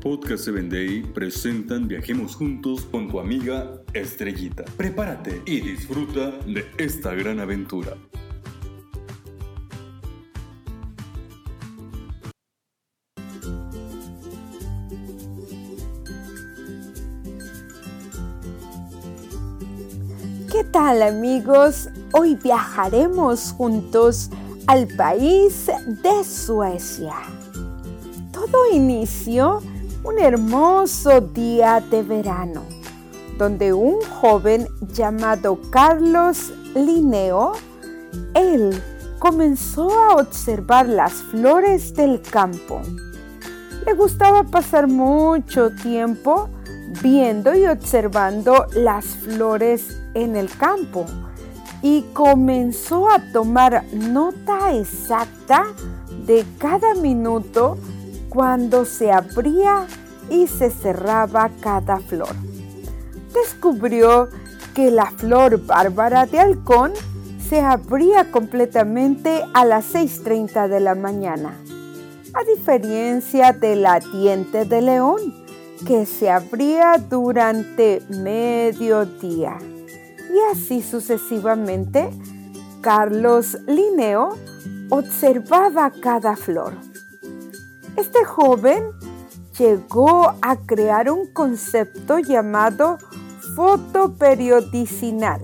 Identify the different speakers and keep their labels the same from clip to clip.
Speaker 1: Podcast 7 Day presentan Viajemos Juntos con tu amiga Estrellita. Prepárate y disfruta de esta gran aventura.
Speaker 2: ¿Qué tal amigos? Hoy viajaremos juntos al país de Suecia. Todo inició un hermoso día de verano, donde un joven llamado Carlos Linneo, él comenzó a observar las flores del campo. Le gustaba pasar mucho tiempo viendo y observando las flores en el campo y comenzó a tomar nota exacta de cada minuto cuando se abría y se cerraba cada flor. Descubrió que la flor bárbara de halcón se abría completamente a las 6.30 de la mañana, a diferencia de la diente de león, que se abría durante mediodía. Y así sucesivamente, Carlos Linneo observaba cada flor. Este joven llegó a crear un concepto llamado fotoperiodicinal.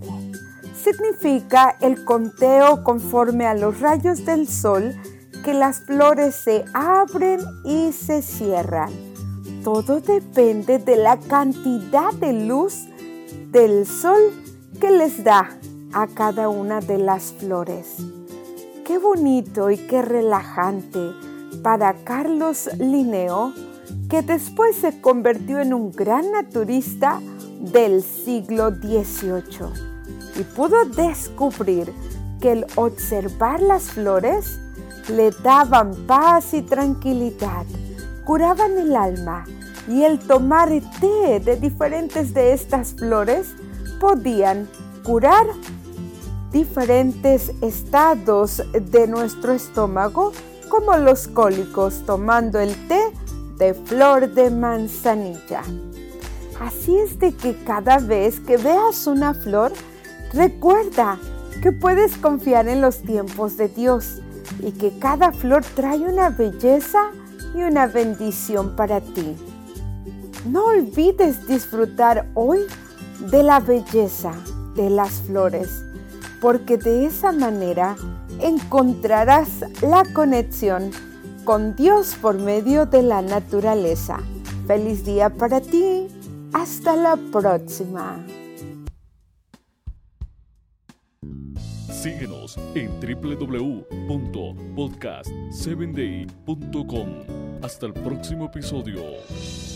Speaker 2: Significa el conteo conforme a los rayos del sol que las flores se abren y se cierran. Todo depende de la cantidad de luz del sol que les da a cada una de las flores. Qué bonito y qué relajante para Carlos Linneo, que después se convirtió en un gran naturista del siglo XVIII y pudo descubrir que el observar las flores le daban paz y tranquilidad, curaban el alma y el tomar té de diferentes de estas flores podían curar diferentes estados de nuestro estómago como los cólicos tomando el té de flor de manzanilla. Así es de que cada vez que veas una flor, recuerda que puedes confiar en los tiempos de Dios y que cada flor trae una belleza y una bendición para ti. No olvides disfrutar hoy de la belleza de las flores, porque de esa manera encontrarás la conexión con Dios por medio de la naturaleza. Feliz día para ti. Hasta la próxima.
Speaker 1: Síguenos en www.podcast7day.com. Hasta el próximo episodio.